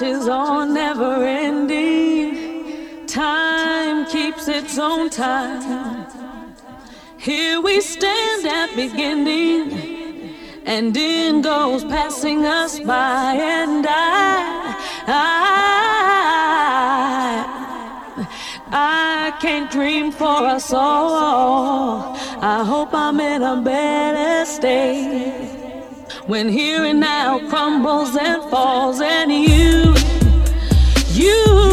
Marches on, never ending. Time keeps its own time. Here we stand at beginning, and in goes passing us by, and I, I, I can't dream for us all. I hope I'm in a better state when here and now crumbles and falls, and you, you,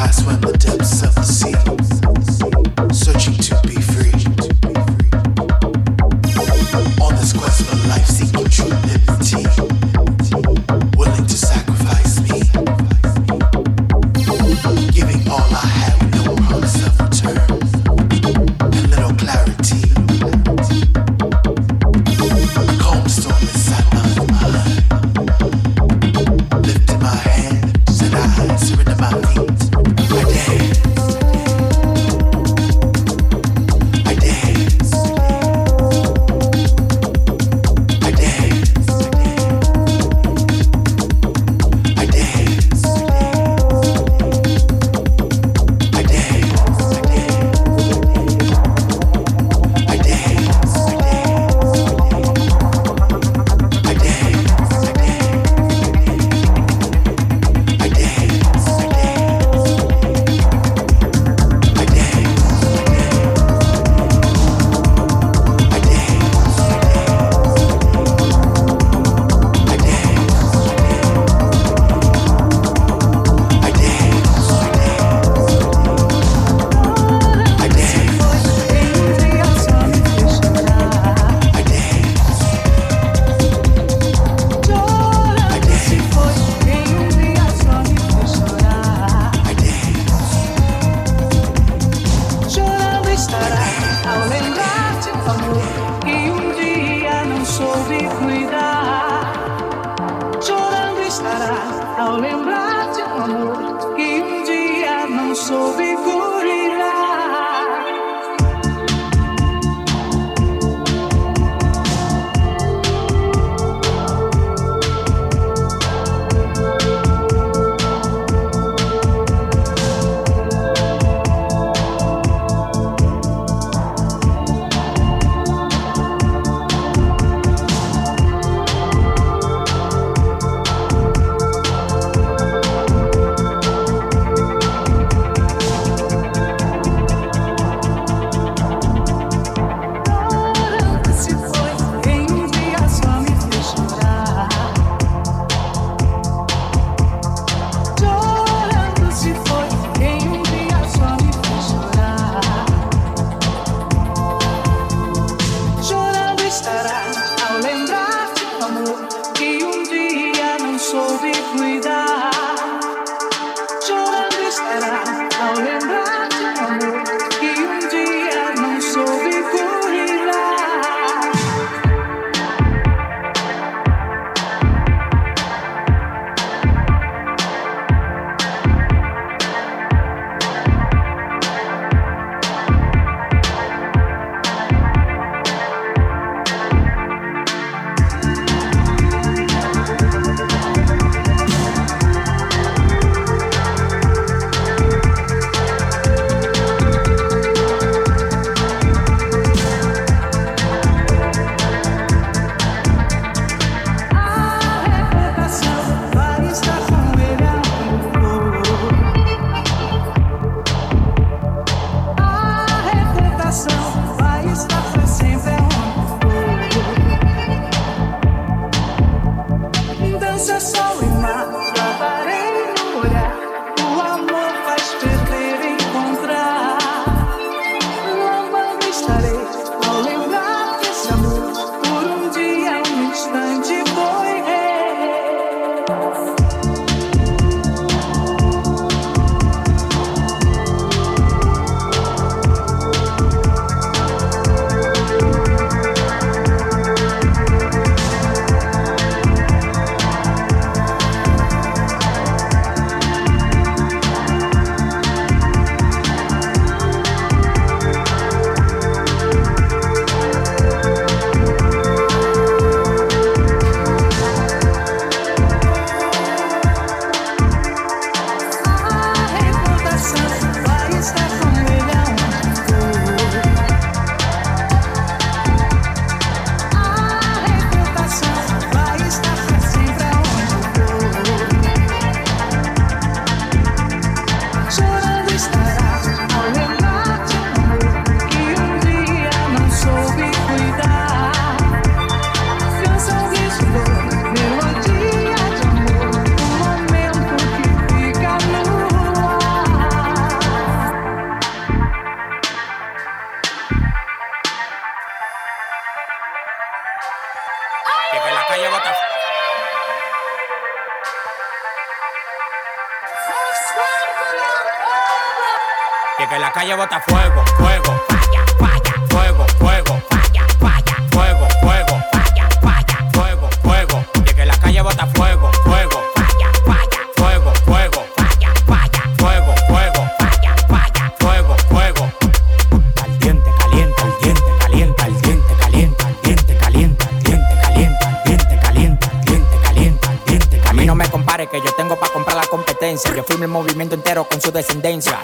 I swim.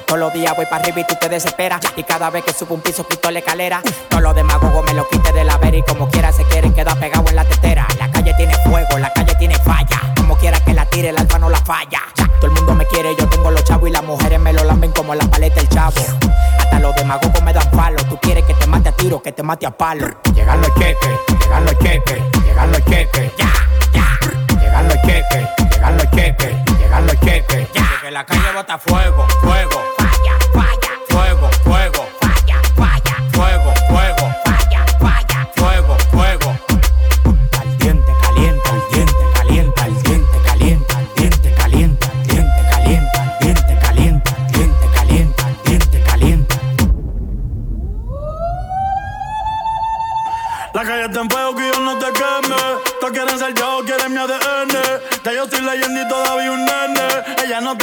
Todos los días voy para arriba y tú te desesperas. Y cada vez que subo un piso, quito la escalera. Todos los demagogos me lo quite de la vera y como quiera se quieren quedar pegados en la tetera. La calle tiene fuego, la calle tiene falla. Como quiera que la tire, el alfa no la falla. Todo el mundo me quiere, yo tengo los chavos y las mujeres me lo lamben como la paleta del chavo. Hasta los demagogos me dan palo. Tú quieres que te mate a tiro, que te mate a palo. Llegan los cheques, llegan los cheques, llegan los cheques. Ya, ya. Llegan los cheques, cheques, llegan los cheques. Ya. Que la calle bota fuego, fuego.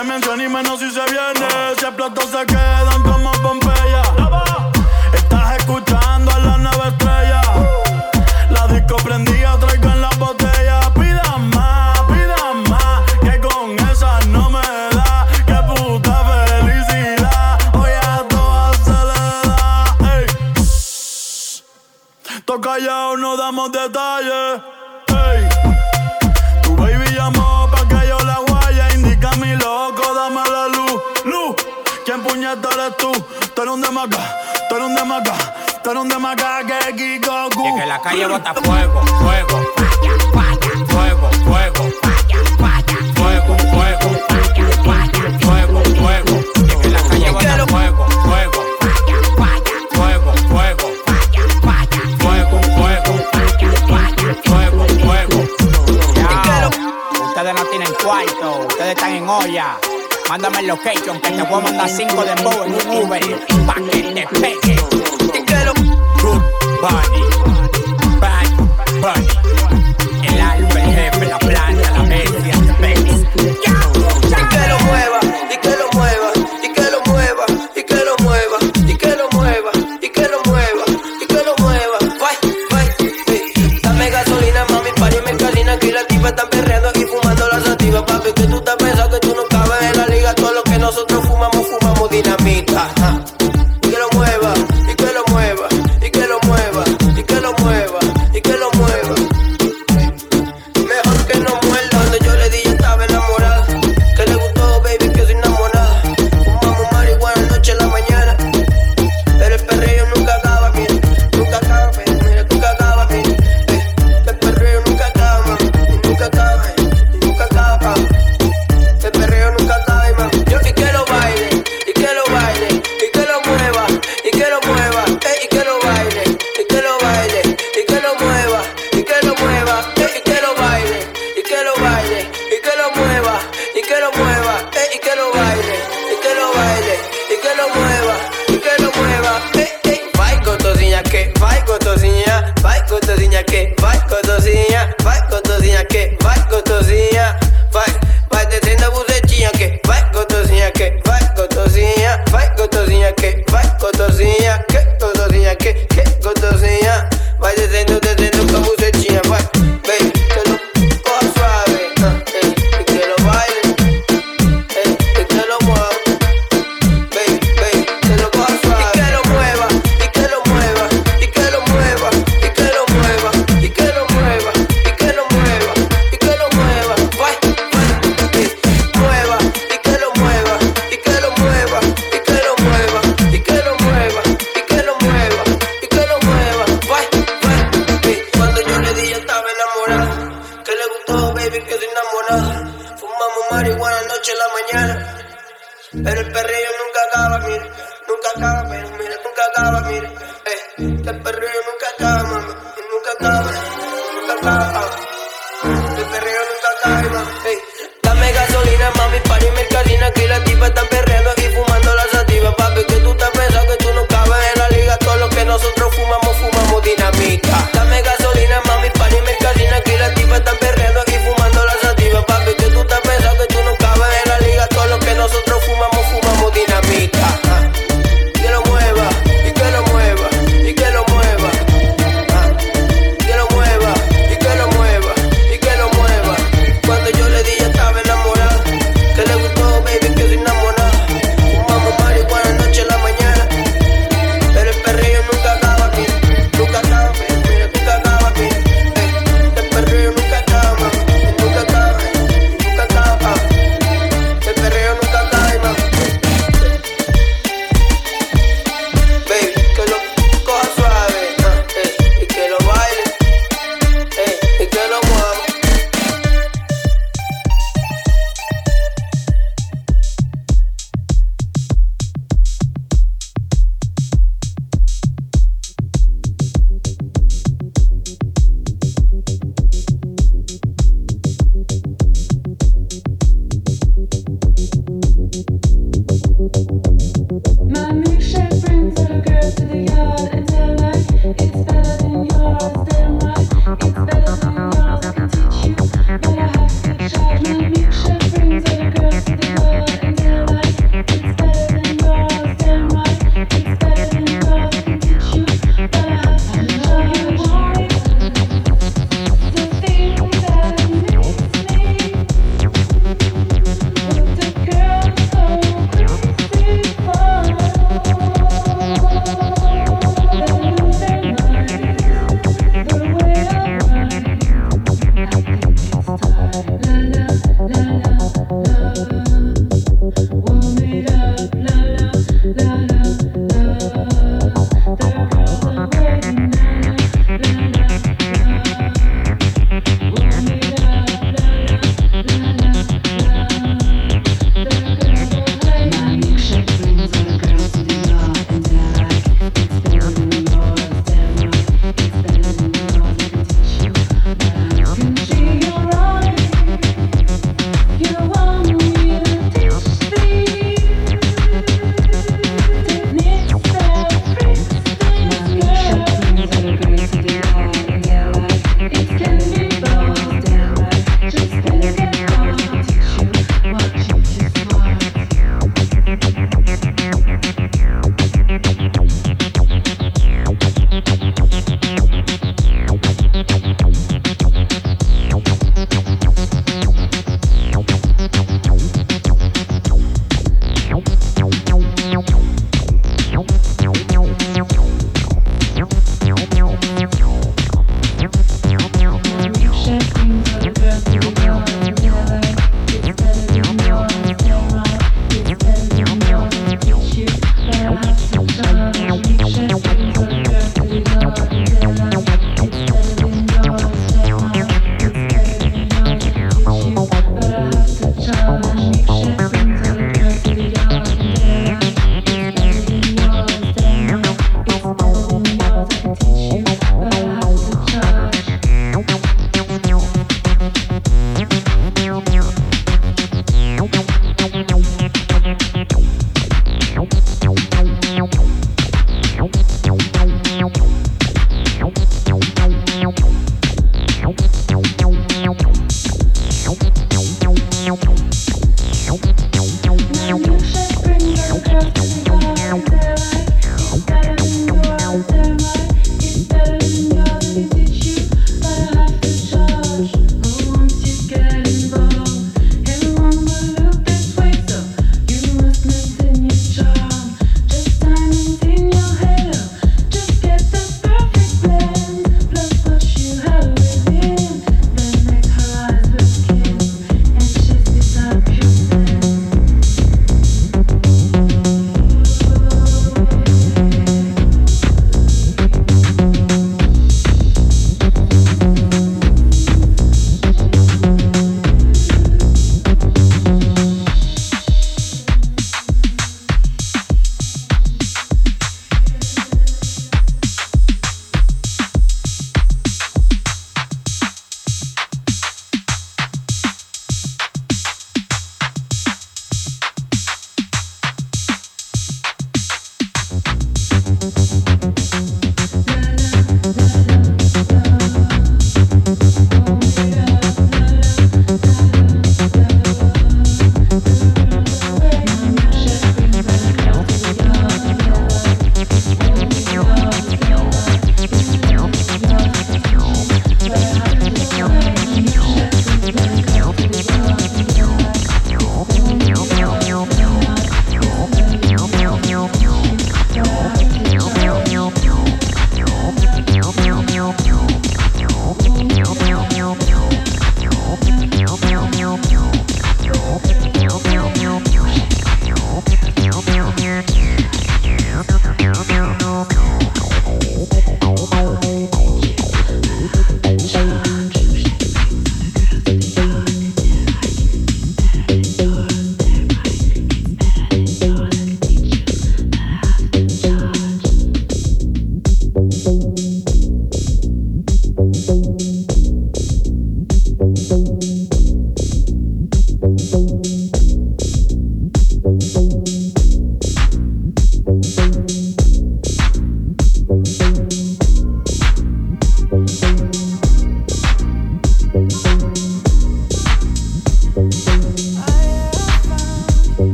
te menciona y menos si se viene. Si el plato se quedan como Pompeya. Estás escuchando a la nueva estrella. La disco prendía, en la botella. Pidan más, pidan más, que con esa no me da. Qué puta felicidad, hoy a todas se le da. Ey. Toca ya o no damos detalles. puñeta eres tú. Tú eres un demaga, tú eres un demaga, tú eres un demaga que Kiko. Y que la calle bota fuego, fuego. Fuego, fuego. Fuego, fuego. Fuego, fuego. Y que la calle bota fuego, fuego. Fuego, fuego. Fuego, fuego. Fuego, fuego. Ustedes no tienen cuarto, ustedes están en olla. Mándame location, que te voy a mandar 5 de bow en un Uber. Pa' que te pegue. Te quiero, good body.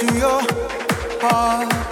to your heart.